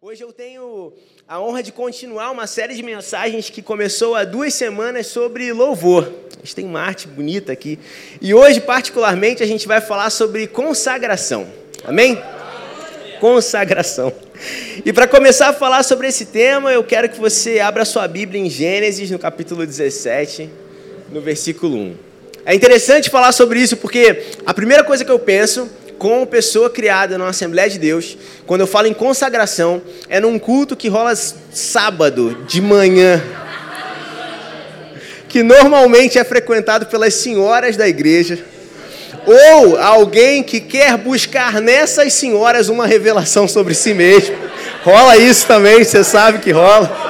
Hoje eu tenho a honra de continuar uma série de mensagens que começou há duas semanas sobre louvor. A gente tem uma arte bonita aqui. E hoje, particularmente, a gente vai falar sobre consagração. Amém? Consagração. E para começar a falar sobre esse tema, eu quero que você abra sua Bíblia em Gênesis, no capítulo 17, no versículo 1. É interessante falar sobre isso porque a primeira coisa que eu penso como pessoa criada numa Assembleia de Deus, quando eu falo em consagração, é num culto que rola sábado de manhã, que normalmente é frequentado pelas senhoras da igreja, ou alguém que quer buscar nessas senhoras uma revelação sobre si mesmo. Rola isso também, você sabe que rola.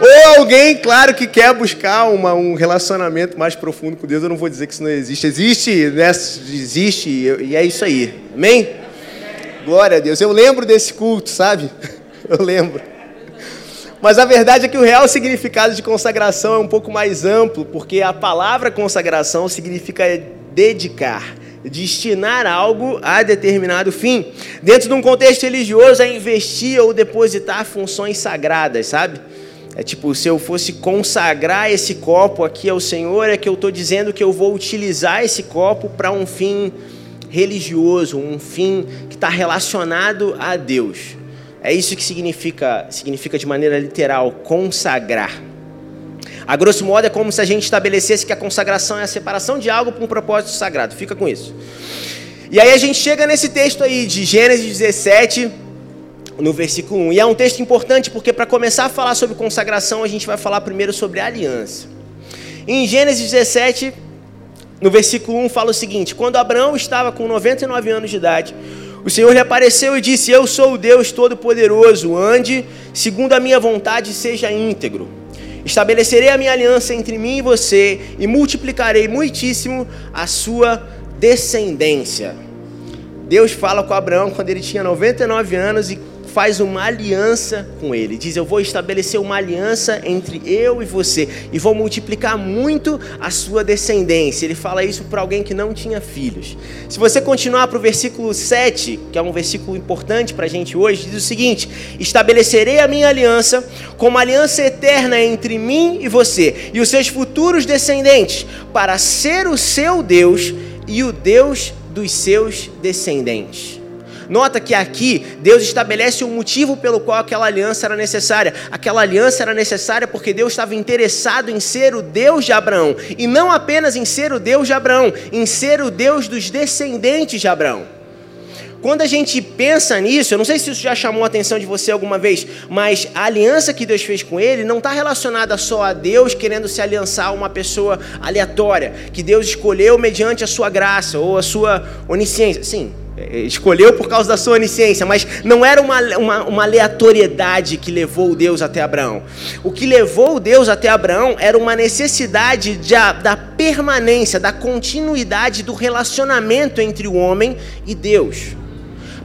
Ou alguém, claro, que quer buscar uma, um relacionamento mais profundo com Deus. Eu não vou dizer que isso não existe. Existe, né? existe, e é isso aí. Amém? Glória a Deus. Eu lembro desse culto, sabe? Eu lembro. Mas a verdade é que o real significado de consagração é um pouco mais amplo, porque a palavra consagração significa dedicar, destinar algo a determinado fim. Dentro de um contexto religioso, é investir ou depositar funções sagradas, sabe? É tipo, se eu fosse consagrar esse copo aqui ao Senhor, é que eu estou dizendo que eu vou utilizar esse copo para um fim religioso, um fim que está relacionado a Deus. É isso que significa, significa de maneira literal, consagrar. A grosso modo é como se a gente estabelecesse que a consagração é a separação de algo para um propósito sagrado. Fica com isso. E aí a gente chega nesse texto aí de Gênesis 17, no versículo 1. E é um texto importante porque, para começar a falar sobre consagração, a gente vai falar primeiro sobre aliança. Em Gênesis 17, no versículo 1, fala o seguinte: Quando Abraão estava com 99 anos de idade, o Senhor lhe apareceu e disse: Eu sou o Deus Todo-Poderoso, ande segundo a minha vontade, seja íntegro. Estabelecerei a minha aliança entre mim e você e multiplicarei muitíssimo a sua descendência. Deus fala com Abraão quando ele tinha 99 anos e faz uma aliança com ele. Diz: Eu vou estabelecer uma aliança entre eu e você e vou multiplicar muito a sua descendência. Ele fala isso para alguém que não tinha filhos. Se você continuar para o versículo 7, que é um versículo importante para a gente hoje, diz o seguinte: Estabelecerei a minha aliança como aliança eterna entre mim e você e os seus futuros descendentes, para ser o seu Deus e o Deus dos seus descendentes. Nota que aqui Deus estabelece o um motivo pelo qual aquela aliança era necessária. Aquela aliança era necessária porque Deus estava interessado em ser o Deus de Abraão. E não apenas em ser o Deus de Abraão, em ser o Deus dos descendentes de Abraão. Quando a gente pensa nisso, eu não sei se isso já chamou a atenção de você alguma vez, mas a aliança que Deus fez com ele não está relacionada só a Deus querendo se aliançar a uma pessoa aleatória, que Deus escolheu mediante a sua graça ou a sua onisciência. Sim, escolheu por causa da sua onisciência, mas não era uma, uma, uma, aleatoriedade que levou Deus até Abraão. O que levou Deus até Abraão era uma necessidade de, da permanência, da continuidade do relacionamento entre o homem e Deus.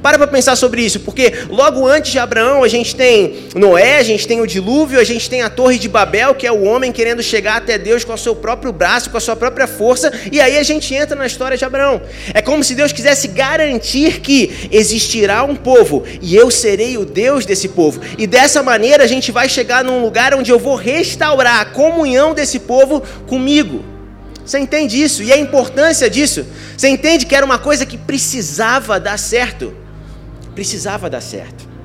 Para para pensar sobre isso, porque logo antes de Abraão a gente tem Noé, a gente tem o dilúvio, a gente tem a Torre de Babel, que é o homem querendo chegar até Deus com o seu próprio braço, com a sua própria força, e aí a gente entra na história de Abraão. É como se Deus quisesse garantir que existirá um povo e eu serei o Deus desse povo. E dessa maneira a gente vai chegar num lugar onde eu vou restaurar a comunhão desse povo comigo. Você entende isso? E a importância disso? Você entende que era uma coisa que precisava dar certo? Precisava dar certo.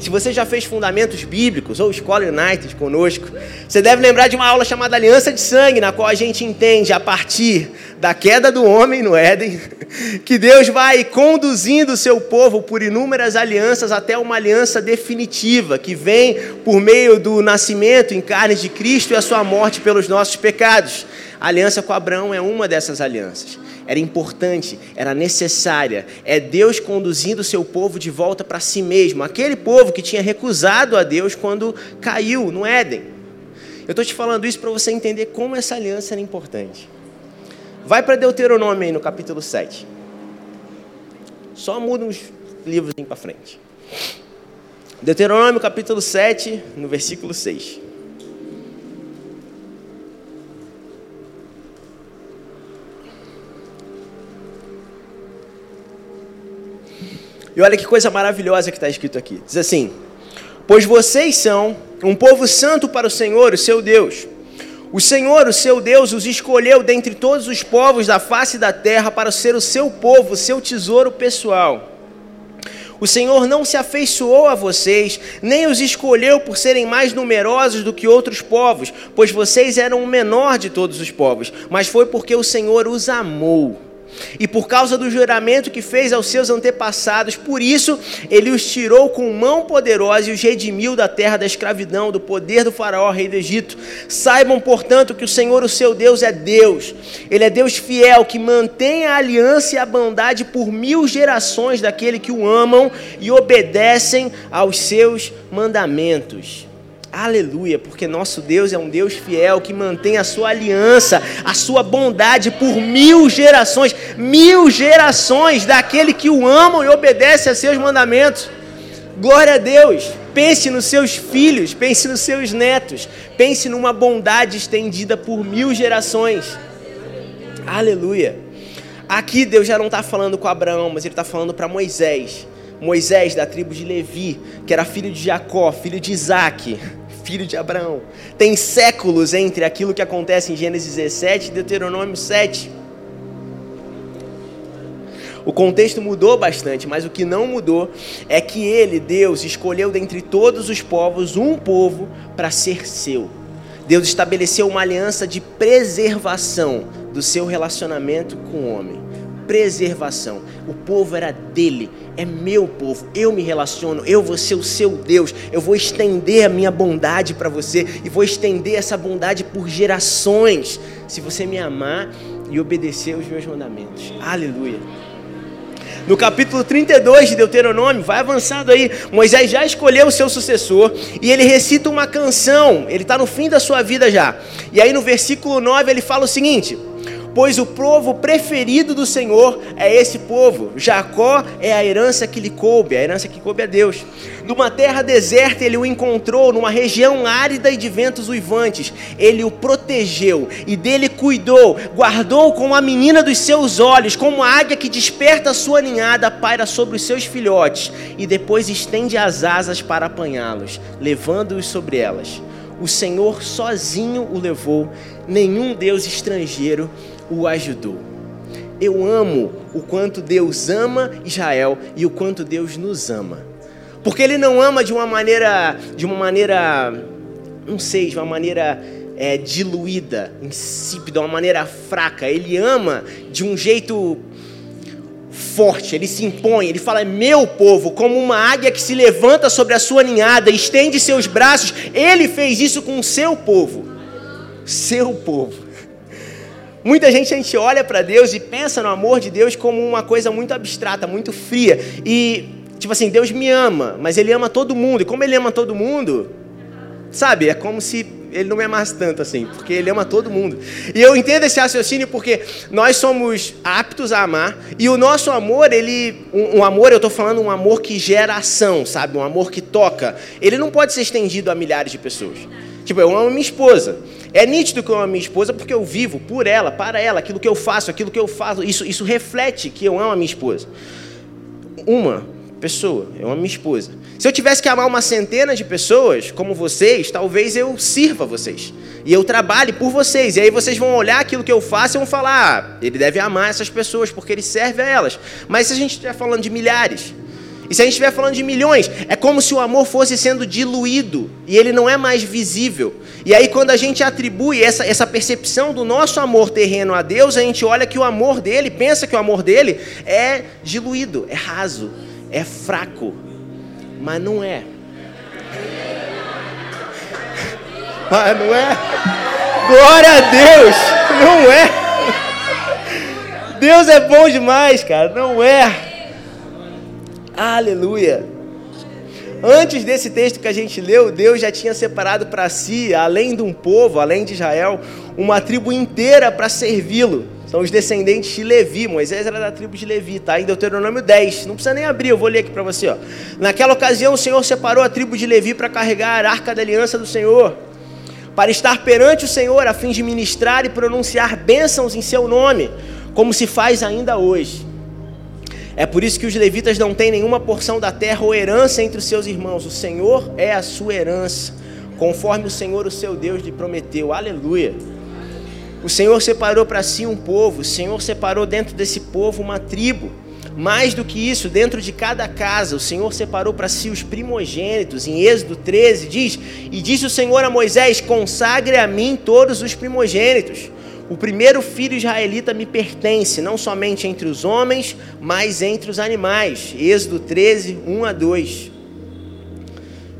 Se você já fez fundamentos bíblicos ou escola United conosco, você deve lembrar de uma aula chamada Aliança de Sangue, na qual a gente entende a partir da queda do homem no Éden, que Deus vai conduzindo o seu povo por inúmeras alianças até uma aliança definitiva, que vem por meio do nascimento em carne de Cristo e a sua morte pelos nossos pecados. A aliança com Abraão é uma dessas alianças era importante, era necessária. É Deus conduzindo o seu povo de volta para si mesmo. Aquele povo que tinha recusado a Deus quando caiu no Éden. Eu estou te falando isso para você entender como essa aliança era importante. Vai para Deuteronômio aí no capítulo 7. Só muda uns livros para frente. Deuteronômio capítulo 7, no versículo 6. E olha que coisa maravilhosa que está escrito aqui. Diz assim: Pois vocês são um povo santo para o Senhor, o seu Deus. O Senhor, o seu Deus, os escolheu dentre todos os povos da face da terra para ser o seu povo, o seu tesouro pessoal. O Senhor não se afeiçoou a vocês, nem os escolheu por serem mais numerosos do que outros povos, pois vocês eram o menor de todos os povos, mas foi porque o Senhor os amou e por causa do juramento que fez aos seus antepassados, por isso ele os tirou com mão poderosa e os redimiu da terra da escravidão, do poder do Faraó, rei do Egito. Saibam, portanto, que o Senhor, o seu Deus, é Deus. Ele é Deus fiel, que mantém a aliança e a bondade por mil gerações daquele que o amam e obedecem aos seus mandamentos. Aleluia, porque nosso Deus é um Deus fiel que mantém a sua aliança, a sua bondade por mil gerações, mil gerações daquele que o amam e obedece a seus mandamentos. Glória a Deus. Pense nos seus filhos, pense nos seus netos, pense numa bondade estendida por mil gerações. Aleluia. Aqui Deus já não está falando com Abraão, mas Ele está falando para Moisés. Moisés, da tribo de Levi, que era filho de Jacó, filho de Isaac filho de Abraão. Tem séculos entre aquilo que acontece em Gênesis 17 e Deuteronômio 7. O contexto mudou bastante, mas o que não mudou é que ele, Deus, escolheu dentre todos os povos um povo para ser seu. Deus estabeleceu uma aliança de preservação do seu relacionamento com o homem. Preservação. O povo era dele, é meu povo, eu me relaciono, eu vou ser o seu Deus, eu vou estender a minha bondade para você e vou estender essa bondade por gerações, se você me amar e obedecer os meus mandamentos. Aleluia. No capítulo 32 de Deuteronômio, vai avançando aí, Moisés já escolheu o seu sucessor e ele recita uma canção, ele está no fim da sua vida já. E aí no versículo 9 ele fala o seguinte: pois o povo preferido do Senhor é esse povo. Jacó é a herança que lhe coube, a herança que coube a Deus. Numa terra deserta ele o encontrou, numa região árida e de ventos uivantes. Ele o protegeu e dele cuidou, guardou como a menina dos seus olhos, como a águia que desperta a sua ninhada, paira sobre os seus filhotes e depois estende as asas para apanhá-los, levando-os sobre elas. O Senhor sozinho o levou, nenhum Deus estrangeiro o ajudou. Eu amo o quanto Deus ama Israel e o quanto Deus nos ama. Porque ele não ama de uma maneira, de uma maneira, não sei, de uma maneira é, diluída, insípida, uma maneira fraca. Ele ama de um jeito forte, ele se impõe, ele fala: é meu povo, como uma águia que se levanta sobre a sua ninhada, estende seus braços. Ele fez isso com o seu povo. Seu povo. Muita gente a gente olha para Deus e pensa no amor de Deus como uma coisa muito abstrata, muito fria. E tipo assim, Deus me ama, mas ele ama todo mundo. E como ele ama todo mundo, sabe? É como se ele não me amasse tanto assim, porque ele ama todo mundo. E eu entendo esse raciocínio porque nós somos aptos a amar e o nosso amor, ele, um, um amor, eu estou falando um amor que gera ação, sabe? Um amor que toca. Ele não pode ser estendido a milhares de pessoas. Tipo, eu amo minha esposa. É nítido que eu amo minha esposa porque eu vivo por ela, para ela, aquilo que eu faço, aquilo que eu faço, isso, isso reflete que eu amo a minha esposa. Uma pessoa, eu amo minha esposa. Se eu tivesse que amar uma centena de pessoas, como vocês, talvez eu sirva vocês. E eu trabalhe por vocês. E aí vocês vão olhar aquilo que eu faço e vão falar: ah, ele deve amar essas pessoas porque ele serve a elas. Mas se a gente estiver falando de milhares, e se a gente estiver falando de milhões, é como se o amor fosse sendo diluído e ele não é mais visível. E aí, quando a gente atribui essa, essa percepção do nosso amor terreno a Deus, a gente olha que o amor dele, pensa que o amor dele é diluído, é raso, é fraco. Mas não é. Mas não é. Glória a Deus! Não é. Deus é bom demais, cara. Não é. Aleluia. Antes desse texto que a gente leu, Deus já tinha separado para si, além de um povo, além de Israel, uma tribo inteira para servi-lo. São os descendentes de Levi. Moisés era da tribo de Levi, tá? Em Deuteronômio 10. Não precisa nem abrir, eu vou ler aqui para você. Ó. Naquela ocasião, o Senhor separou a tribo de Levi para carregar a arca da aliança do Senhor, para estar perante o Senhor, a fim de ministrar e pronunciar bênçãos em seu nome, como se faz ainda hoje. É por isso que os levitas não têm nenhuma porção da terra ou herança entre os seus irmãos. O Senhor é a sua herança, conforme o Senhor, o seu Deus, lhe prometeu. Aleluia. O Senhor separou para si um povo, o Senhor separou dentro desse povo uma tribo. Mais do que isso, dentro de cada casa, o Senhor separou para si os primogênitos. Em Êxodo 13 diz: E disse o Senhor a Moisés: Consagre a mim todos os primogênitos. O primeiro filho israelita me pertence, não somente entre os homens, mas entre os animais. Êxodo 13, 1 a 2.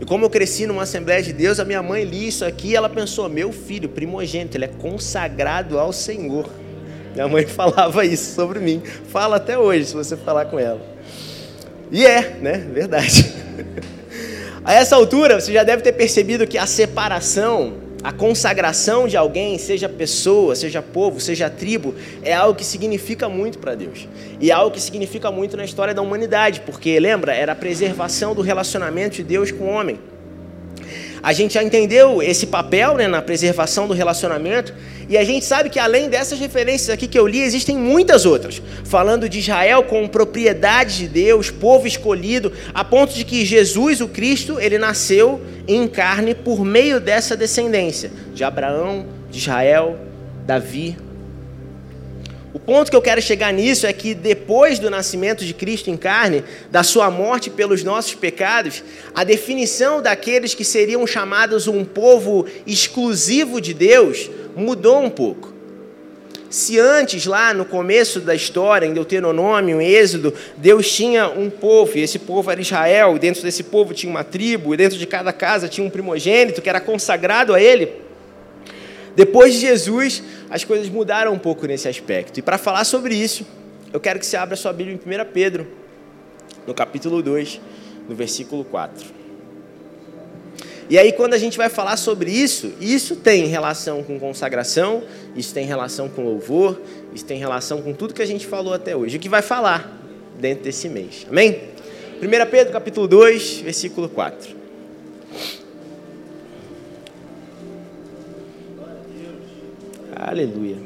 E como eu cresci numa Assembleia de Deus, a minha mãe li isso aqui e ela pensou: meu filho, primogênito, ele é consagrado ao Senhor. Minha mãe falava isso sobre mim. Fala até hoje, se você falar com ela. E é, né? Verdade. A essa altura, você já deve ter percebido que a separação a consagração de alguém, seja pessoa, seja povo, seja tribo, é algo que significa muito para Deus. E é algo que significa muito na história da humanidade, porque, lembra, era a preservação do relacionamento de Deus com o homem. A gente já entendeu esse papel né, na preservação do relacionamento, e a gente sabe que além dessas referências aqui que eu li, existem muitas outras, falando de Israel como propriedade de Deus, povo escolhido, a ponto de que Jesus, o Cristo, ele nasceu em carne por meio dessa descendência. De Abraão, de Israel, Davi, ponto que eu quero chegar nisso é que depois do nascimento de Cristo em carne, da sua morte pelos nossos pecados, a definição daqueles que seriam chamados um povo exclusivo de Deus mudou um pouco. Se antes, lá no começo da história, em Deuteronômio, em Êxodo, Deus tinha um povo, e esse povo era Israel, e dentro desse povo tinha uma tribo, e dentro de cada casa tinha um primogênito que era consagrado a ele. Depois de Jesus, as coisas mudaram um pouco nesse aspecto. E para falar sobre isso, eu quero que você abra sua Bíblia em 1 Pedro, no capítulo 2, no versículo 4. E aí, quando a gente vai falar sobre isso, isso tem relação com consagração, isso tem relação com louvor, isso tem relação com tudo que a gente falou até hoje. O que vai falar dentro desse mês. Amém? 1 Pedro, capítulo 2, versículo 4. Aleluia.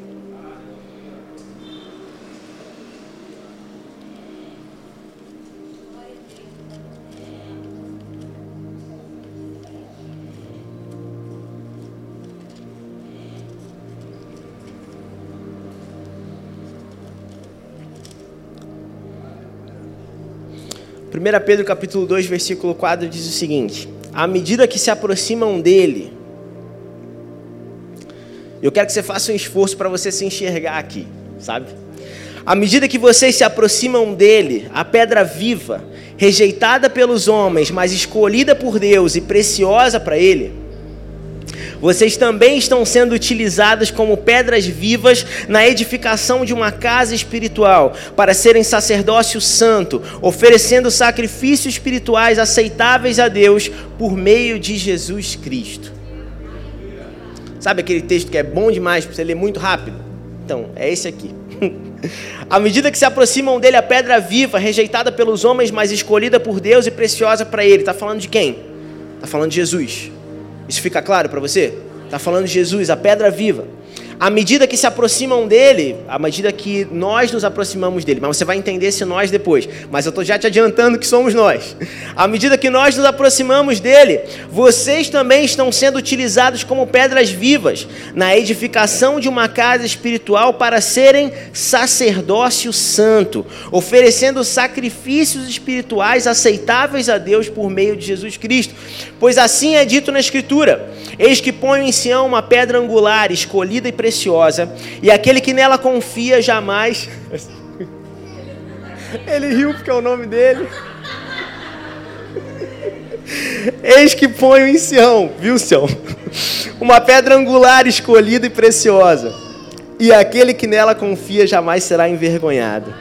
Primeira Pedro capítulo 2, versículo 4 diz o seguinte: À medida que se aproximam dele, eu quero que você faça um esforço para você se enxergar aqui, sabe? À medida que vocês se aproximam dele, a pedra viva, rejeitada pelos homens, mas escolhida por Deus e preciosa para ele, vocês também estão sendo utilizados como pedras vivas na edificação de uma casa espiritual, para serem sacerdócio santo, oferecendo sacrifícios espirituais aceitáveis a Deus por meio de Jesus Cristo. Sabe aquele texto que é bom demais para você ler muito rápido? Então, é esse aqui. à medida que se aproximam dele a pedra viva, rejeitada pelos homens, mas escolhida por Deus e preciosa para ele. Está falando de quem? Está falando de Jesus. Isso fica claro para você? Está falando de Jesus, a pedra viva à medida que se aproximam dele, à medida que nós nos aproximamos dele, mas você vai entender esse nós depois, mas eu estou já te adiantando que somos nós. À medida que nós nos aproximamos dele, vocês também estão sendo utilizados como pedras vivas na edificação de uma casa espiritual para serem sacerdócio santo, oferecendo sacrifícios espirituais aceitáveis a Deus por meio de Jesus Cristo. Pois assim é dito na Escritura: Eis que ponho em Sião uma pedra angular, escolhida e preciosa, e aquele que nela confia jamais. Ele riu porque é o nome dele. Eis que ponho em Sião, viu, Sião? Uma pedra angular escolhida e preciosa, e aquele que nela confia jamais será envergonhado.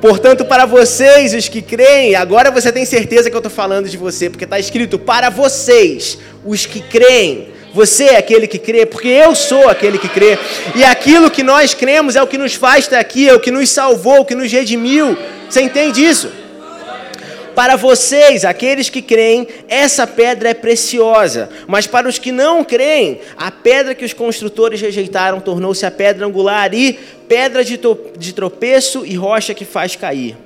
Portanto, para vocês, os que creem, agora você tem certeza que eu estou falando de você, porque está escrito: para vocês, os que creem. Você é aquele que crê, porque eu sou aquele que crê. E aquilo que nós cremos é o que nos faz estar aqui, é o que nos salvou, o que nos redimiu. Você entende isso? Para vocês, aqueles que creem, essa pedra é preciosa. Mas para os que não creem, a pedra que os construtores rejeitaram tornou-se a pedra angular e pedra de tropeço e rocha que faz cair.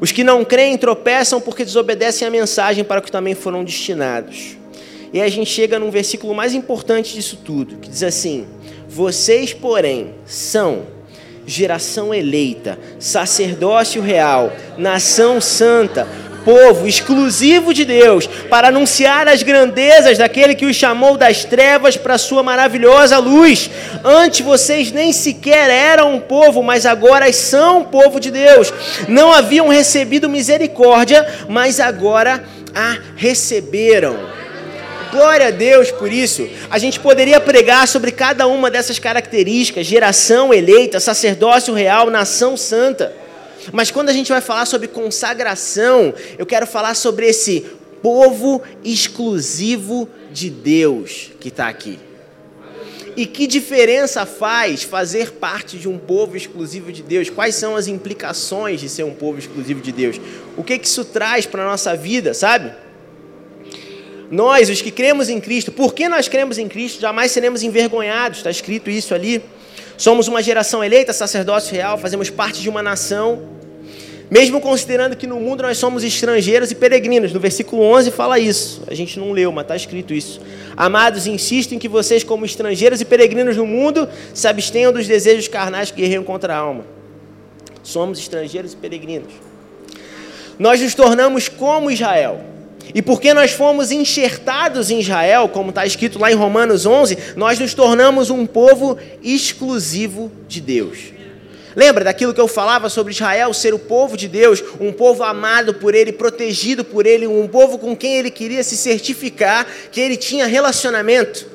Os que não creem tropeçam porque desobedecem a mensagem para que também foram destinados. E a gente chega num versículo mais importante disso tudo, que diz assim: Vocês, porém, são geração eleita, sacerdócio real, nação santa, povo exclusivo de Deus, para anunciar as grandezas daquele que os chamou das trevas para a sua maravilhosa luz. Antes vocês nem sequer eram um povo, mas agora são povo de Deus. Não haviam recebido misericórdia, mas agora a receberam. Glória a Deus por isso. A gente poderia pregar sobre cada uma dessas características: geração eleita, sacerdócio real, nação santa. Mas quando a gente vai falar sobre consagração, eu quero falar sobre esse povo exclusivo de Deus que está aqui. E que diferença faz fazer parte de um povo exclusivo de Deus? Quais são as implicações de ser um povo exclusivo de Deus? O que, que isso traz para a nossa vida, sabe? Nós, os que cremos em Cristo, porque nós cremos em Cristo, jamais seremos envergonhados, está escrito isso ali. Somos uma geração eleita, sacerdócio real, fazemos parte de uma nação. Mesmo considerando que no mundo nós somos estrangeiros e peregrinos. No versículo 11 fala isso. A gente não leu, mas está escrito isso. Amados, insisto em que vocês, como estrangeiros e peregrinos no mundo, se abstenham dos desejos carnais que guerreiam contra a alma. Somos estrangeiros e peregrinos. Nós nos tornamos como Israel e porque nós fomos enxertados em Israel, como está escrito lá em Romanos 11, nós nos tornamos um povo exclusivo de Deus. Lembra daquilo que eu falava sobre Israel ser o povo de Deus, um povo amado por Ele, protegido por Ele, um povo com quem Ele queria se certificar que Ele tinha relacionamento?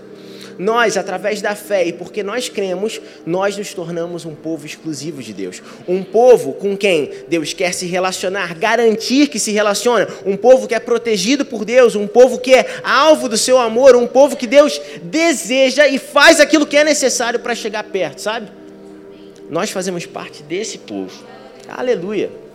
Nós, através da fé e porque nós cremos, nós nos tornamos um povo exclusivo de Deus. Um povo com quem Deus quer se relacionar, garantir que se relaciona. Um povo que é protegido por Deus, um povo que é alvo do seu amor, um povo que Deus deseja e faz aquilo que é necessário para chegar perto, sabe? Nós fazemos parte desse povo. Aleluia.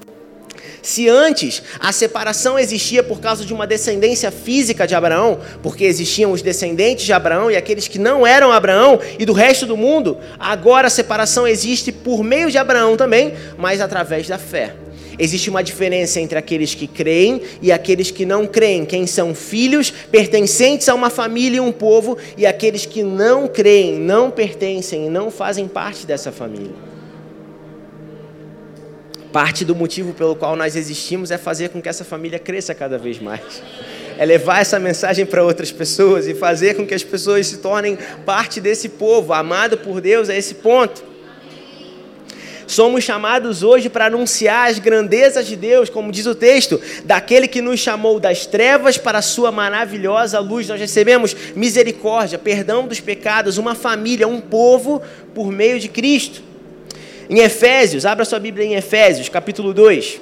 Se antes a separação existia por causa de uma descendência física de Abraão, porque existiam os descendentes de Abraão e aqueles que não eram Abraão e do resto do mundo, agora a separação existe por meio de Abraão também, mas através da fé. Existe uma diferença entre aqueles que creem e aqueles que não creem, quem são filhos pertencentes a uma família e um povo, e aqueles que não creem, não pertencem e não fazem parte dessa família. Parte do motivo pelo qual nós existimos é fazer com que essa família cresça cada vez mais. É levar essa mensagem para outras pessoas e fazer com que as pessoas se tornem parte desse povo, amado por Deus a esse ponto. Somos chamados hoje para anunciar as grandezas de Deus, como diz o texto, daquele que nos chamou das trevas para a sua maravilhosa luz. Nós recebemos misericórdia, perdão dos pecados, uma família, um povo por meio de Cristo. Em Efésios, abra sua Bíblia em Efésios, capítulo 2.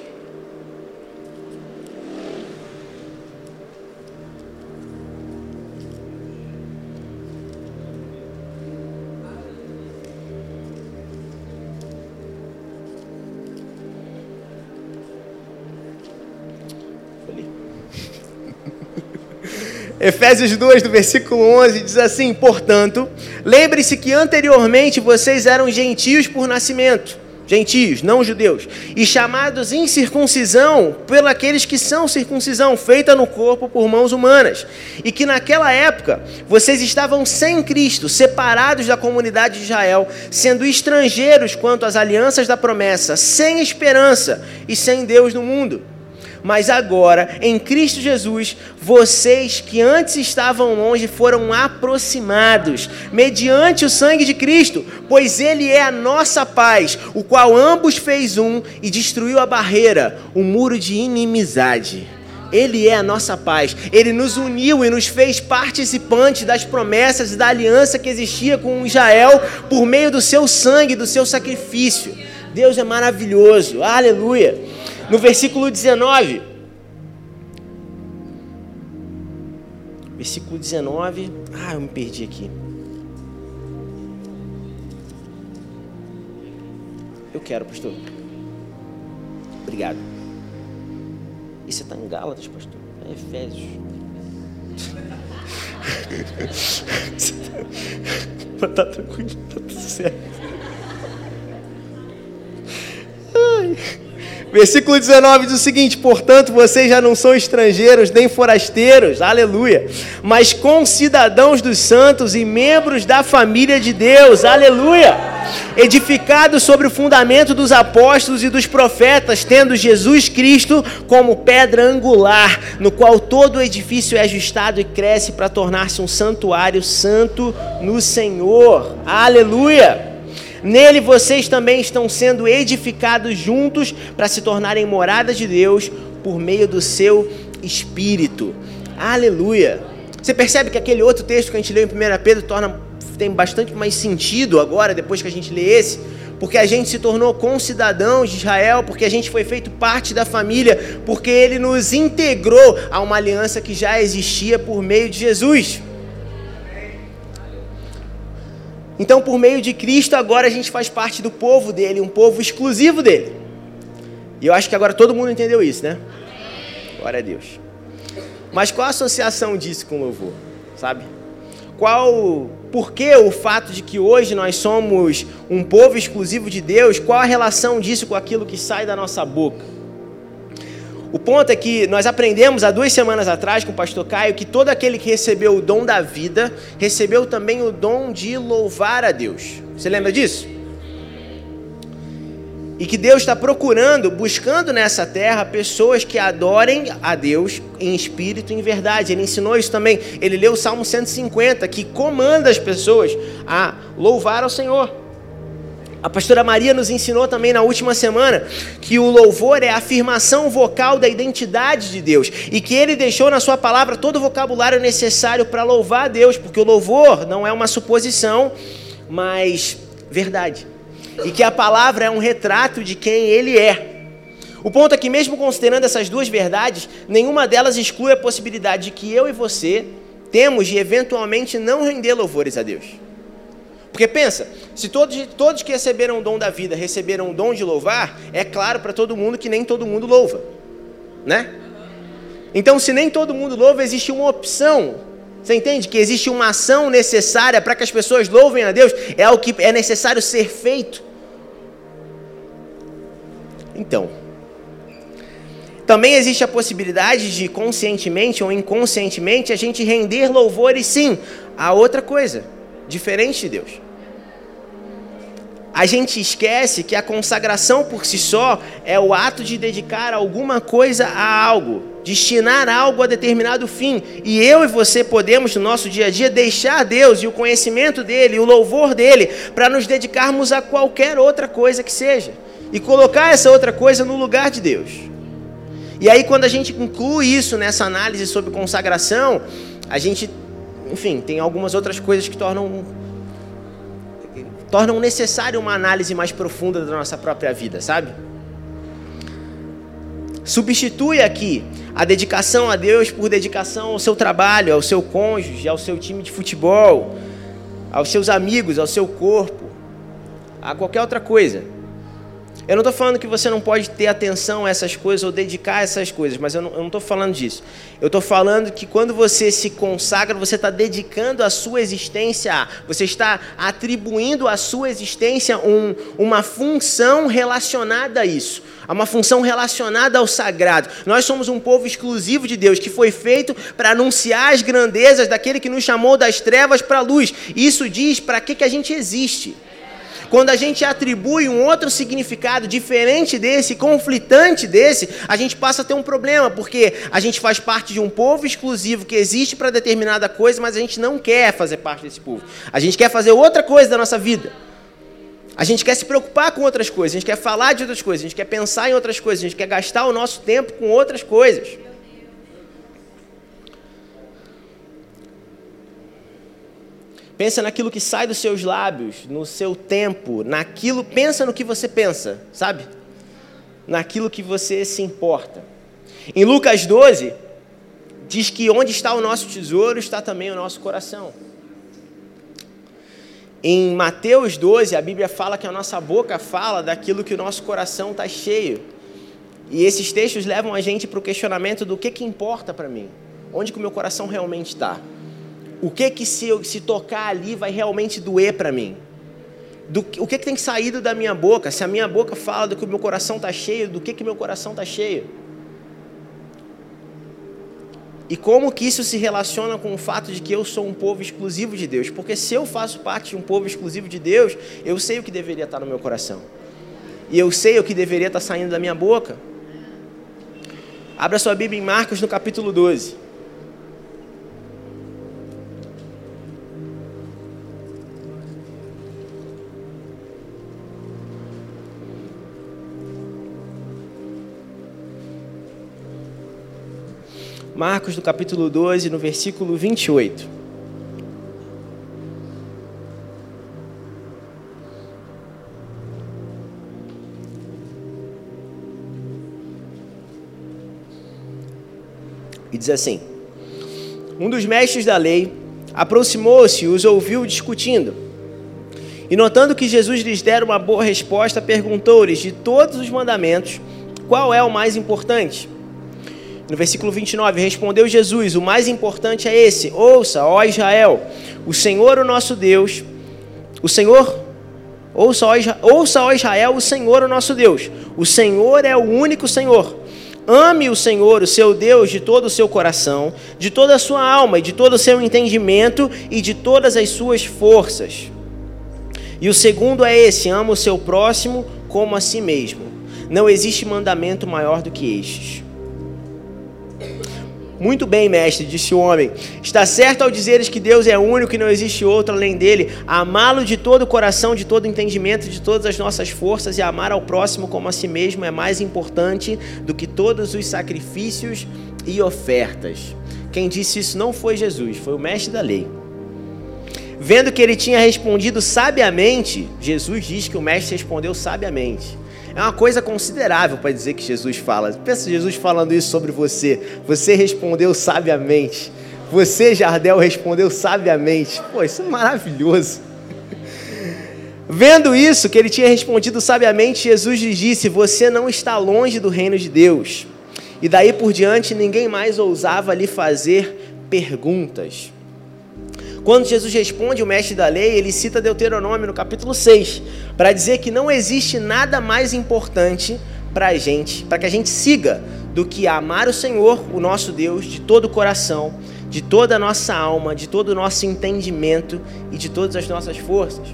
Efésios 2, do versículo 11, diz assim: Portanto, lembre-se que anteriormente vocês eram gentios por nascimento, gentios, não judeus, e chamados em circuncisão pelos aqueles que são circuncisão feita no corpo por mãos humanas, e que naquela época vocês estavam sem Cristo, separados da comunidade de Israel, sendo estrangeiros quanto às alianças da promessa, sem esperança e sem Deus no mundo. Mas agora, em Cristo Jesus, vocês que antes estavam longe foram aproximados, mediante o sangue de Cristo, pois Ele é a nossa paz, o qual ambos fez um e destruiu a barreira, o muro de inimizade. Ele é a nossa paz. Ele nos uniu e nos fez participantes das promessas e da aliança que existia com Israel por meio do seu sangue, do seu sacrifício. Deus é maravilhoso. Aleluia no versículo 19. Versículo 19. Ah, eu me perdi aqui. Eu quero, pastor. Obrigado. Você está em Gálatas, pastor? É Efésios. Tá tranquilo, tá tudo certo. Ai. Versículo 19 diz o seguinte: Portanto, vocês já não são estrangeiros nem forasteiros, aleluia, mas concidadãos dos santos e membros da família de Deus, aleluia, edificados sobre o fundamento dos apóstolos e dos profetas, tendo Jesus Cristo como pedra angular, no qual todo o edifício é ajustado e cresce para tornar-se um santuário santo no Senhor, aleluia. Nele vocês também estão sendo edificados juntos para se tornarem moradas de Deus por meio do seu Espírito. Aleluia. Você percebe que aquele outro texto que a gente leu em 1 Pedro torna, tem bastante mais sentido agora, depois que a gente lê esse, porque a gente se tornou concidadãos de Israel, porque a gente foi feito parte da família, porque ele nos integrou a uma aliança que já existia por meio de Jesus. Então, por meio de Cristo, agora a gente faz parte do povo dele, um povo exclusivo dele. E eu acho que agora todo mundo entendeu isso, né? Glória a Deus. Mas qual a associação disso com louvor? Sabe? Qual, por que o fato de que hoje nós somos um povo exclusivo de Deus? Qual a relação disso com aquilo que sai da nossa boca? O ponto é que nós aprendemos há duas semanas atrás com o pastor Caio que todo aquele que recebeu o dom da vida recebeu também o dom de louvar a Deus. Você lembra disso? E que Deus está procurando, buscando nessa terra pessoas que adorem a Deus em espírito e em verdade. Ele ensinou isso também. Ele leu o Salmo 150, que comanda as pessoas a louvar ao Senhor. A pastora Maria nos ensinou também na última semana que o louvor é a afirmação vocal da identidade de Deus e que ele deixou na sua palavra todo o vocabulário necessário para louvar a Deus, porque o louvor não é uma suposição, mas verdade. E que a palavra é um retrato de quem ele é. O ponto é que, mesmo considerando essas duas verdades, nenhuma delas exclui a possibilidade de que eu e você temos de eventualmente não render louvores a Deus. Porque pensa, se todos, todos que receberam o dom da vida receberam o dom de louvar, é claro para todo mundo que nem todo mundo louva, né? Então, se nem todo mundo louva, existe uma opção. Você entende que existe uma ação necessária para que as pessoas louvem a Deus? É o que é necessário ser feito. Então, também existe a possibilidade de conscientemente ou inconscientemente a gente render louvores sim a outra coisa diferente de Deus. A gente esquece que a consagração por si só é o ato de dedicar alguma coisa a algo, destinar algo a determinado fim. E eu e você podemos, no nosso dia a dia, deixar Deus e o conhecimento dele, o louvor dele, para nos dedicarmos a qualquer outra coisa que seja. E colocar essa outra coisa no lugar de Deus. E aí, quando a gente inclui isso nessa análise sobre consagração, a gente enfim, tem algumas outras coisas que tornam tornam necessário uma análise mais profunda da nossa própria vida, sabe? Substitui aqui a dedicação a Deus por dedicação ao seu trabalho, ao seu cônjuge, ao seu time de futebol, aos seus amigos, ao seu corpo, a qualquer outra coisa. Eu não estou falando que você não pode ter atenção a essas coisas ou dedicar a essas coisas, mas eu não estou falando disso. Eu estou falando que quando você se consagra, você está dedicando a sua existência a, você está atribuindo à sua existência um, uma função relacionada a isso, a uma função relacionada ao sagrado. Nós somos um povo exclusivo de Deus, que foi feito para anunciar as grandezas daquele que nos chamou das trevas para a luz. Isso diz para que, que a gente existe. Quando a gente atribui um outro significado diferente desse, conflitante desse, a gente passa a ter um problema, porque a gente faz parte de um povo exclusivo que existe para determinada coisa, mas a gente não quer fazer parte desse povo. A gente quer fazer outra coisa da nossa vida. A gente quer se preocupar com outras coisas, a gente quer falar de outras coisas, a gente quer pensar em outras coisas, a gente quer gastar o nosso tempo com outras coisas. Pensa naquilo que sai dos seus lábios, no seu tempo, naquilo, pensa no que você pensa, sabe? Naquilo que você se importa. Em Lucas 12, diz que onde está o nosso tesouro está também o nosso coração. Em Mateus 12, a Bíblia fala que a nossa boca fala daquilo que o nosso coração está cheio. E esses textos levam a gente para o questionamento do que, que importa para mim, onde que o meu coração realmente está o que que se, se tocar ali vai realmente doer para mim? do o que, que tem saído da minha boca. Se a minha boca fala do que o meu coração está cheio, do que, que meu coração está cheio. E como que isso se relaciona com o fato de que eu sou um povo exclusivo de Deus? Porque se eu faço parte de um povo exclusivo de Deus, eu sei o que deveria estar no meu coração. E eu sei o que deveria estar saindo da minha boca. Abra sua Bíblia em Marcos no capítulo 12. Marcos, no capítulo 12, no versículo 28. E diz assim: Um dos mestres da lei aproximou-se e os ouviu discutindo. E notando que Jesus lhes dera uma boa resposta, perguntou-lhes de todos os mandamentos qual é o mais importante. No versículo 29, respondeu Jesus: O mais importante é esse: Ouça, ó Israel, o Senhor, o nosso Deus, o Senhor, ouça, ó Israel, ouça, ó Israel, o Senhor, o nosso Deus. O Senhor é o único Senhor. Ame o Senhor, o seu Deus, de todo o seu coração, de toda a sua alma e de todo o seu entendimento e de todas as suas forças. E o segundo é esse: ama o seu próximo como a si mesmo. Não existe mandamento maior do que estes. Muito bem, mestre, disse o homem. Está certo ao dizeres que Deus é único e não existe outro além dele. Amá-lo de todo o coração, de todo o entendimento, de todas as nossas forças e amar ao próximo como a si mesmo é mais importante do que todos os sacrifícios e ofertas. Quem disse isso não foi Jesus, foi o mestre da lei. Vendo que ele tinha respondido sabiamente, Jesus diz que o mestre respondeu sabiamente. É uma coisa considerável para dizer que Jesus fala. Pensa Jesus falando isso sobre você. Você respondeu sabiamente. Você, Jardel, respondeu sabiamente. Pô, isso é maravilhoso. Vendo isso, que ele tinha respondido sabiamente, Jesus lhe disse: Você não está longe do reino de Deus. E daí por diante, ninguém mais ousava lhe fazer perguntas. Quando Jesus responde o mestre da lei, ele cita Deuteronômio no capítulo 6, para dizer que não existe nada mais importante para a gente, para que a gente siga, do que amar o Senhor, o nosso Deus, de todo o coração, de toda a nossa alma, de todo o nosso entendimento e de todas as nossas forças.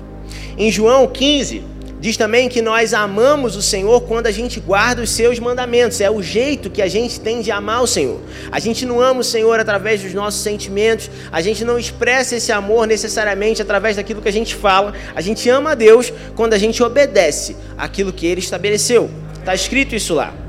Em João 15, Diz também que nós amamos o Senhor quando a gente guarda os seus mandamentos. É o jeito que a gente tem de amar o Senhor. A gente não ama o Senhor através dos nossos sentimentos, a gente não expressa esse amor necessariamente através daquilo que a gente fala. A gente ama a Deus quando a gente obedece aquilo que ele estabeleceu. Está escrito isso lá.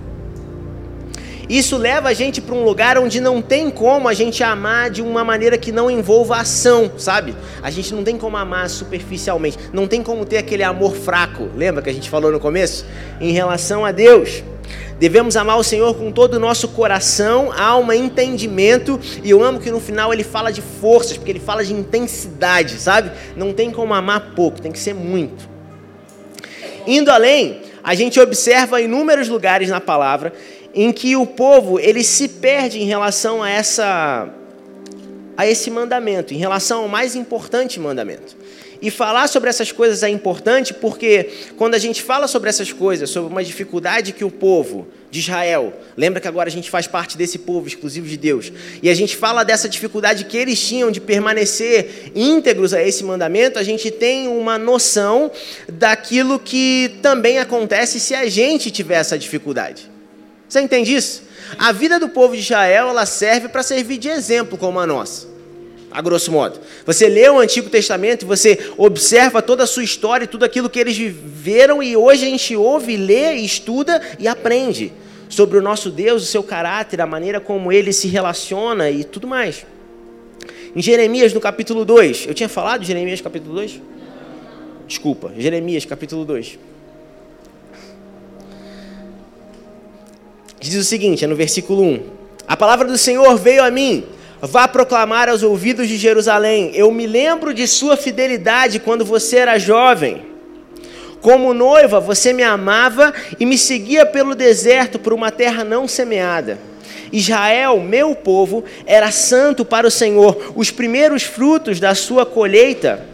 Isso leva a gente para um lugar onde não tem como a gente amar de uma maneira que não envolva ação, sabe? A gente não tem como amar superficialmente, não tem como ter aquele amor fraco, lembra que a gente falou no começo? Em relação a Deus. Devemos amar o Senhor com todo o nosso coração, alma, entendimento, e eu amo que no final ele fala de forças, porque ele fala de intensidade, sabe? Não tem como amar pouco, tem que ser muito. Indo além, a gente observa inúmeros lugares na palavra em que o povo ele se perde em relação a essa a esse mandamento, em relação ao mais importante mandamento. E falar sobre essas coisas é importante porque quando a gente fala sobre essas coisas, sobre uma dificuldade que o povo de Israel, lembra que agora a gente faz parte desse povo exclusivo de Deus, e a gente fala dessa dificuldade que eles tinham de permanecer íntegros a esse mandamento, a gente tem uma noção daquilo que também acontece se a gente tiver essa dificuldade. Você entende isso? A vida do povo de Israel ela serve para servir de exemplo como a nossa, a grosso modo. Você lê o Antigo Testamento, você observa toda a sua história e tudo aquilo que eles viveram, e hoje a gente ouve, lê, estuda e aprende sobre o nosso Deus, o seu caráter, a maneira como ele se relaciona e tudo mais. Em Jeremias, no capítulo 2, eu tinha falado Jeremias, capítulo 2? Desculpa, Jeremias, capítulo 2. Diz o seguinte, é no versículo 1: A palavra do Senhor veio a mim. Vá proclamar aos ouvidos de Jerusalém: Eu me lembro de sua fidelidade quando você era jovem. Como noiva, você me amava e me seguia pelo deserto por uma terra não semeada. Israel, meu povo, era santo para o Senhor. Os primeiros frutos da sua colheita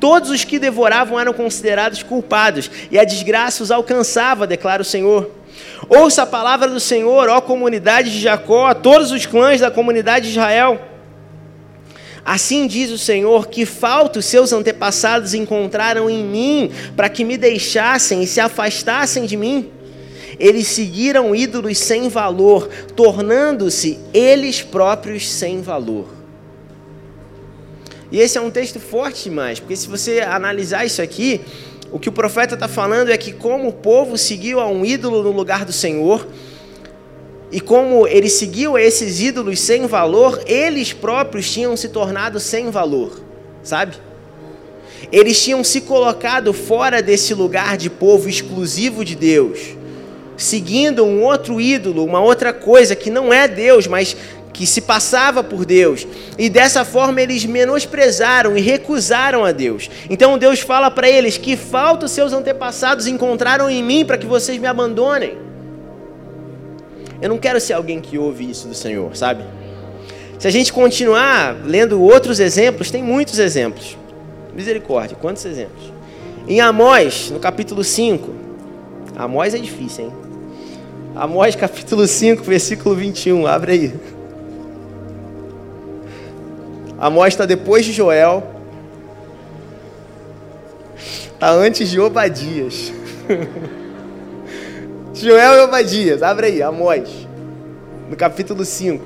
Todos os que devoravam eram considerados culpados, e a desgraça os alcançava, declara o Senhor. Ouça a palavra do Senhor, ó comunidade de Jacó, a todos os clãs da comunidade de Israel. Assim diz o Senhor: que falta os seus antepassados encontraram em mim, para que me deixassem e se afastassem de mim. Eles seguiram ídolos sem valor, tornando-se eles próprios sem valor. E esse é um texto forte demais, porque se você analisar isso aqui, o que o profeta está falando é que, como o povo seguiu a um ídolo no lugar do Senhor, e como eles seguiam esses ídolos sem valor, eles próprios tinham se tornado sem valor, sabe? Eles tinham se colocado fora desse lugar de povo exclusivo de Deus, seguindo um outro ídolo, uma outra coisa que não é Deus, mas que se passava por Deus. E dessa forma eles menosprezaram e recusaram a Deus. Então Deus fala para eles: Que falta os seus antepassados encontraram em mim para que vocês me abandonem. Eu não quero ser alguém que ouve isso do Senhor, sabe? Se a gente continuar lendo outros exemplos, tem muitos exemplos. Misericórdia, quantos exemplos? Em Amós, no capítulo 5. Amós é difícil, hein? Amós, capítulo 5, versículo 21. Abre aí. Amós está depois de Joel. Está antes de Obadias. Joel e Obadias, abre aí, Amós, no capítulo 5.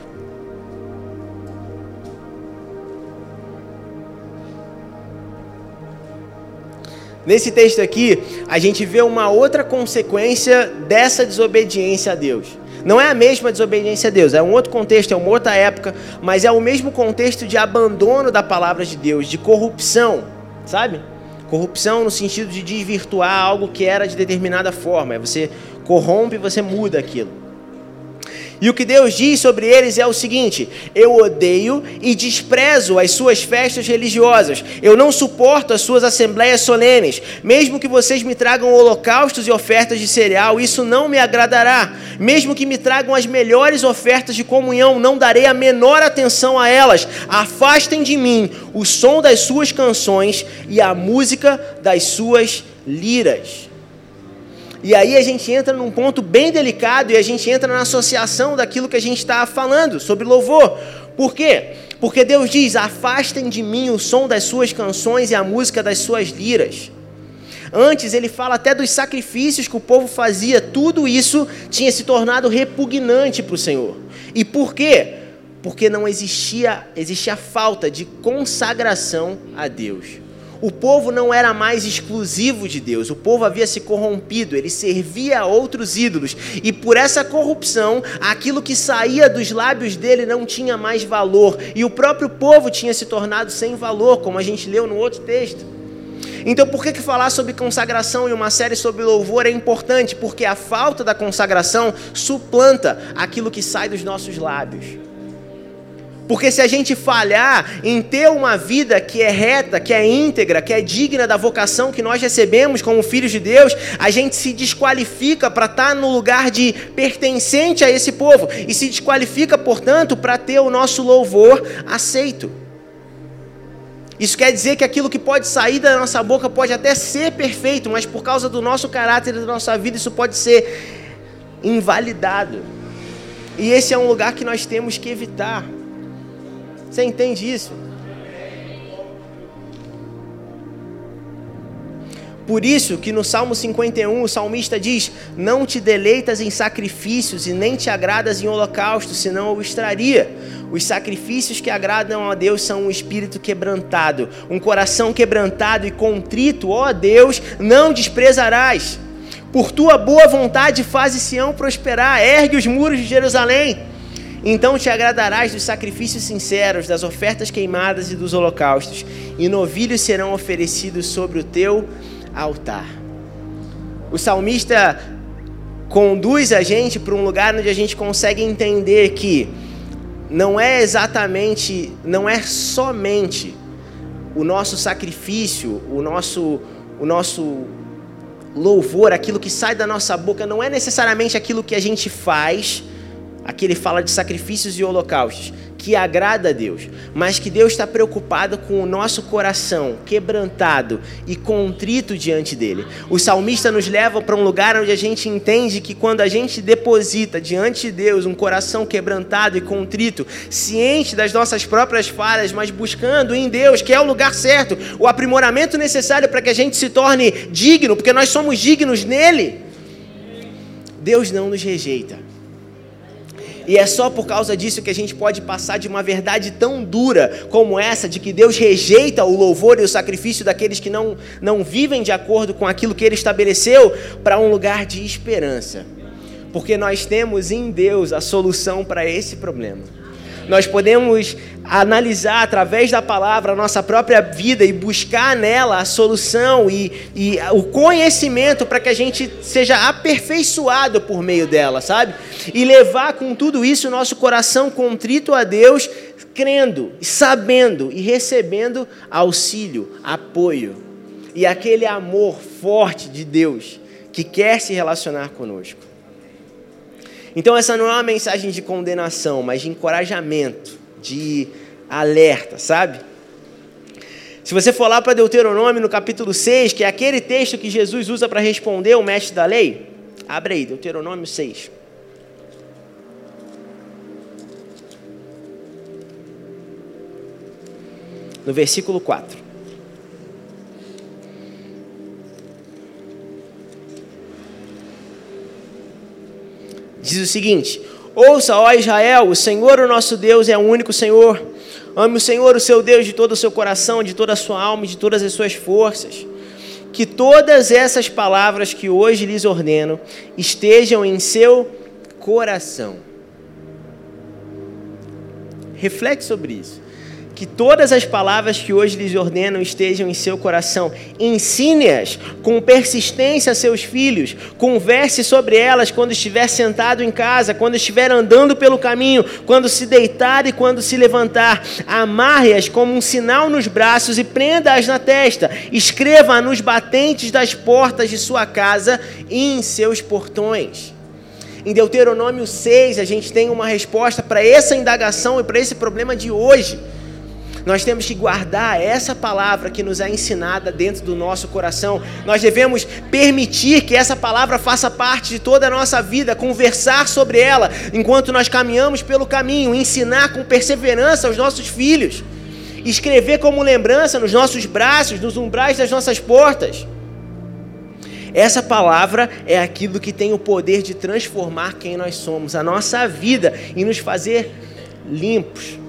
Nesse texto aqui, a gente vê uma outra consequência dessa desobediência a Deus. Não é a mesma desobediência a Deus, é um outro contexto, é uma outra época, mas é o mesmo contexto de abandono da palavra de Deus, de corrupção, sabe? Corrupção no sentido de desvirtuar algo que era de determinada forma, é você corrompe, você muda aquilo. E o que Deus diz sobre eles é o seguinte: eu odeio e desprezo as suas festas religiosas, eu não suporto as suas assembleias solenes, mesmo que vocês me tragam holocaustos e ofertas de cereal, isso não me agradará. Mesmo que me tragam as melhores ofertas de comunhão, não darei a menor atenção a elas. Afastem de mim o som das suas canções e a música das suas liras. E aí a gente entra num ponto bem delicado e a gente entra na associação daquilo que a gente está falando sobre louvor. Por quê? Porque Deus diz: afastem de mim o som das suas canções e a música das suas liras. Antes ele fala até dos sacrifícios que o povo fazia, tudo isso tinha se tornado repugnante para o Senhor. E por quê? Porque não existia, existia falta de consagração a Deus o povo não era mais exclusivo de Deus, o povo havia se corrompido, ele servia a outros ídolos, e por essa corrupção, aquilo que saía dos lábios dele não tinha mais valor, e o próprio povo tinha se tornado sem valor, como a gente leu no outro texto. Então, por que, que falar sobre consagração e uma série sobre louvor é importante? Porque a falta da consagração suplanta aquilo que sai dos nossos lábios. Porque se a gente falhar em ter uma vida que é reta, que é íntegra, que é digna da vocação que nós recebemos como filhos de Deus, a gente se desqualifica para estar tá no lugar de pertencente a esse povo e se desqualifica, portanto, para ter o nosso louvor aceito. Isso quer dizer que aquilo que pode sair da nossa boca pode até ser perfeito, mas por causa do nosso caráter e da nossa vida, isso pode ser invalidado. E esse é um lugar que nós temos que evitar. Você entende isso? Por isso que no Salmo 51 o salmista diz: Não te deleitas em sacrifícios e nem te agradas em holocaustos, senão eu extraria. Os sacrifícios que agradam a Deus são um espírito quebrantado, um coração quebrantado e contrito, ó Deus, não desprezarás. Por tua boa vontade faze Sião prosperar, ergue os muros de Jerusalém. Então te agradarás dos sacrifícios sinceros, das ofertas queimadas e dos holocaustos, e novilhos serão oferecidos sobre o teu altar. O salmista conduz a gente para um lugar onde a gente consegue entender que não é exatamente, não é somente o nosso sacrifício, o nosso, o nosso louvor, aquilo que sai da nossa boca, não é necessariamente aquilo que a gente faz Aqui ele fala de sacrifícios e holocaustos, que agrada a Deus, mas que Deus está preocupado com o nosso coração quebrantado e contrito diante dele. O salmista nos leva para um lugar onde a gente entende que quando a gente deposita diante de Deus um coração quebrantado e contrito, ciente das nossas próprias falhas, mas buscando em Deus, que é o lugar certo, o aprimoramento necessário para que a gente se torne digno, porque nós somos dignos nele. Deus não nos rejeita. E é só por causa disso que a gente pode passar de uma verdade tão dura como essa, de que Deus rejeita o louvor e o sacrifício daqueles que não, não vivem de acordo com aquilo que Ele estabeleceu, para um lugar de esperança. Porque nós temos em Deus a solução para esse problema. Nós podemos analisar através da palavra a nossa própria vida e buscar nela a solução e, e o conhecimento para que a gente seja aperfeiçoado por meio dela, sabe? E levar com tudo isso o nosso coração contrito a Deus, crendo, sabendo e recebendo auxílio, apoio e aquele amor forte de Deus que quer se relacionar conosco. Então, essa não é uma mensagem de condenação, mas de encorajamento, de alerta, sabe? Se você for lá para Deuteronômio no capítulo 6, que é aquele texto que Jesus usa para responder o mestre da lei, abre aí, Deuteronômio 6. No versículo 4. Diz o seguinte: Ouça, ó Israel, o Senhor, o nosso Deus, é o único Senhor. Ame o Senhor, o seu Deus, de todo o seu coração, de toda a sua alma de todas as suas forças. Que todas essas palavras que hoje lhes ordeno estejam em seu coração. Reflete sobre isso que todas as palavras que hoje lhes ordeno estejam em seu coração. Ensine-as com persistência a seus filhos. Converse sobre elas quando estiver sentado em casa, quando estiver andando pelo caminho, quando se deitar e quando se levantar. Amarre-as como um sinal nos braços e prenda-as na testa. Escreva nos batentes das portas de sua casa e em seus portões. Em Deuteronômio 6, a gente tem uma resposta para essa indagação e para esse problema de hoje. Nós temos que guardar essa palavra que nos é ensinada dentro do nosso coração. Nós devemos permitir que essa palavra faça parte de toda a nossa vida, conversar sobre ela enquanto nós caminhamos pelo caminho, ensinar com perseverança aos nossos filhos, escrever como lembrança nos nossos braços, nos umbrais das nossas portas. Essa palavra é aquilo que tem o poder de transformar quem nós somos, a nossa vida e nos fazer limpos.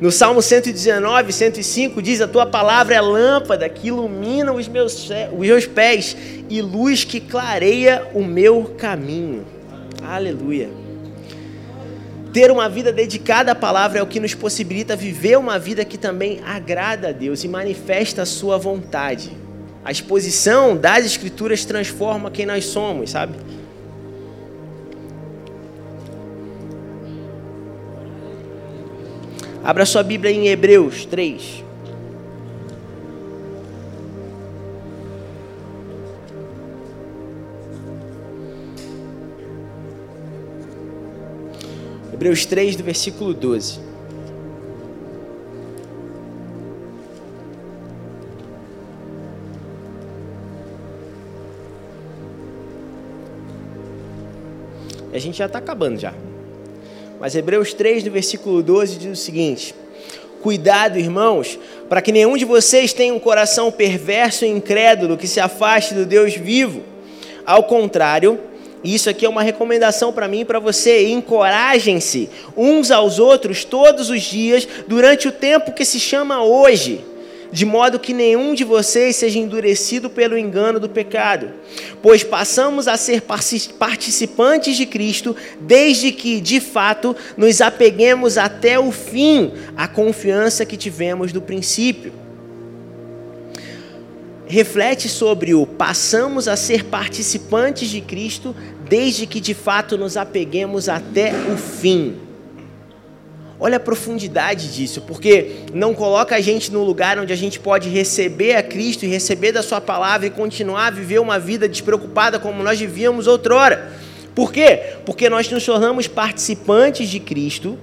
No Salmo 119, 105 diz: A tua palavra é lâmpada que ilumina os meus, os meus pés e luz que clareia o meu caminho. Aleluia. Ter uma vida dedicada à palavra é o que nos possibilita viver uma vida que também agrada a Deus e manifesta a sua vontade. A exposição das Escrituras transforma quem nós somos, sabe? Abra sua Bíblia em Hebreus 3. Hebreus 3, do versículo 12. A gente já está acabando já. Mas Hebreus 3, no versículo 12, diz o seguinte: Cuidado, irmãos, para que nenhum de vocês tenha um coração perverso e incrédulo que se afaste do Deus vivo. Ao contrário, isso aqui é uma recomendação para mim e para você. Encorajem-se uns aos outros todos os dias durante o tempo que se chama hoje de modo que nenhum de vocês seja endurecido pelo engano do pecado, pois passamos a ser participantes de Cristo desde que, de fato, nos apeguemos até o fim à confiança que tivemos do princípio. Reflete sobre o passamos a ser participantes de Cristo desde que de fato nos apeguemos até o fim. Olha a profundidade disso, porque não coloca a gente no lugar onde a gente pode receber a Cristo e receber da Sua palavra e continuar a viver uma vida despreocupada como nós vivíamos outrora. Por quê? Porque nós nos tornamos participantes de Cristo,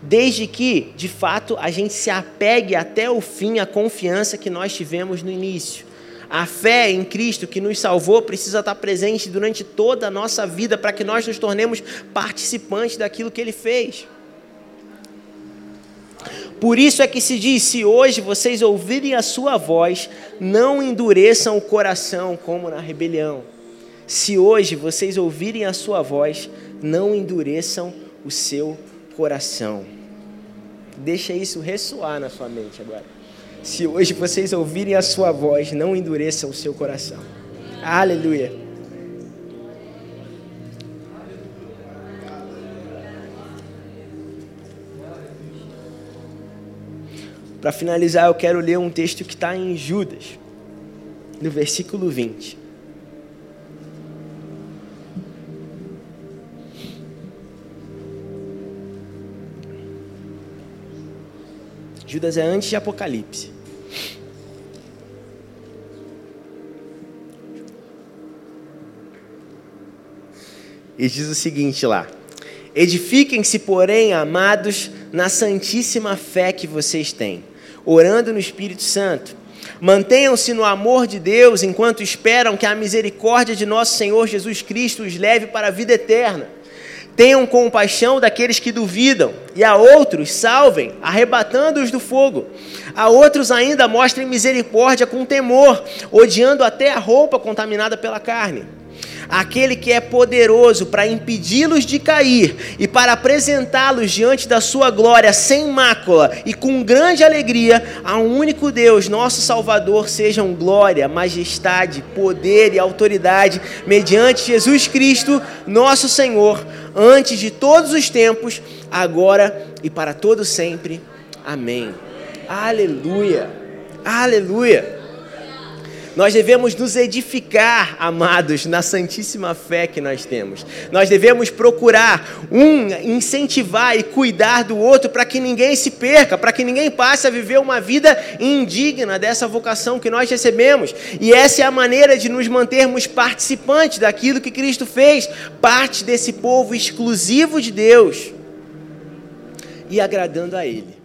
desde que, de fato, a gente se apegue até o fim à confiança que nós tivemos no início. A fé em Cristo que nos salvou precisa estar presente durante toda a nossa vida para que nós nos tornemos participantes daquilo que Ele fez. Por isso é que se diz: se hoje vocês ouvirem a sua voz, não endureçam o coração como na rebelião. Se hoje vocês ouvirem a sua voz, não endureçam o seu coração. Deixa isso ressoar na sua mente agora. Se hoje vocês ouvirem a sua voz, não endureçam o seu coração. Aleluia. Para finalizar, eu quero ler um texto que está em Judas, no versículo 20. Judas é antes de Apocalipse. E diz o seguinte lá: Edifiquem-se, porém, amados, na santíssima fé que vocês têm, orando no Espírito Santo. Mantenham-se no amor de Deus enquanto esperam que a misericórdia de nosso Senhor Jesus Cristo os leve para a vida eterna. Tenham compaixão daqueles que duvidam, e a outros salvem, arrebatando-os do fogo. A outros ainda mostrem misericórdia com temor, odiando até a roupa contaminada pela carne aquele que é poderoso para impedi-los de cair e para apresentá-los diante da sua glória sem mácula e com grande alegria, a um único Deus, nosso Salvador, sejam glória, majestade, poder e autoridade mediante Jesus Cristo, nosso Senhor, antes de todos os tempos, agora e para todo sempre. Amém. Aleluia. Aleluia. Nós devemos nos edificar, amados, na santíssima fé que nós temos. Nós devemos procurar um incentivar e cuidar do outro para que ninguém se perca, para que ninguém passe a viver uma vida indigna dessa vocação que nós recebemos. E essa é a maneira de nos mantermos participantes daquilo que Cristo fez, parte desse povo exclusivo de Deus e agradando a Ele.